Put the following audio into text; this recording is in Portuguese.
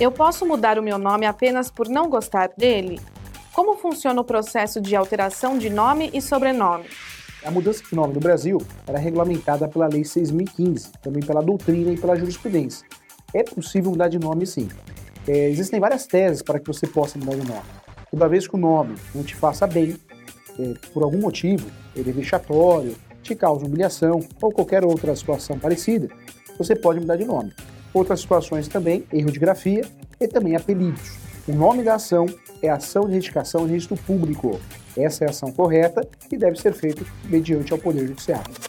Eu posso mudar o meu nome apenas por não gostar dele? Como funciona o processo de alteração de nome e sobrenome? A mudança de nome no Brasil era regulamentada pela Lei 6.015, também pela doutrina e pela jurisprudência. É possível mudar de nome sim. É, existem várias teses para que você possa mudar de nome. Toda vez que o nome não te faça bem, é, por algum motivo, ele é vexatório, te causa humilhação ou qualquer outra situação parecida, você pode mudar de nome. Outras situações também, erro de grafia e também apelidos. O nome da ação é ação de retificação em registro público. Essa é a ação correta e deve ser feita mediante ao Poder Judiciário.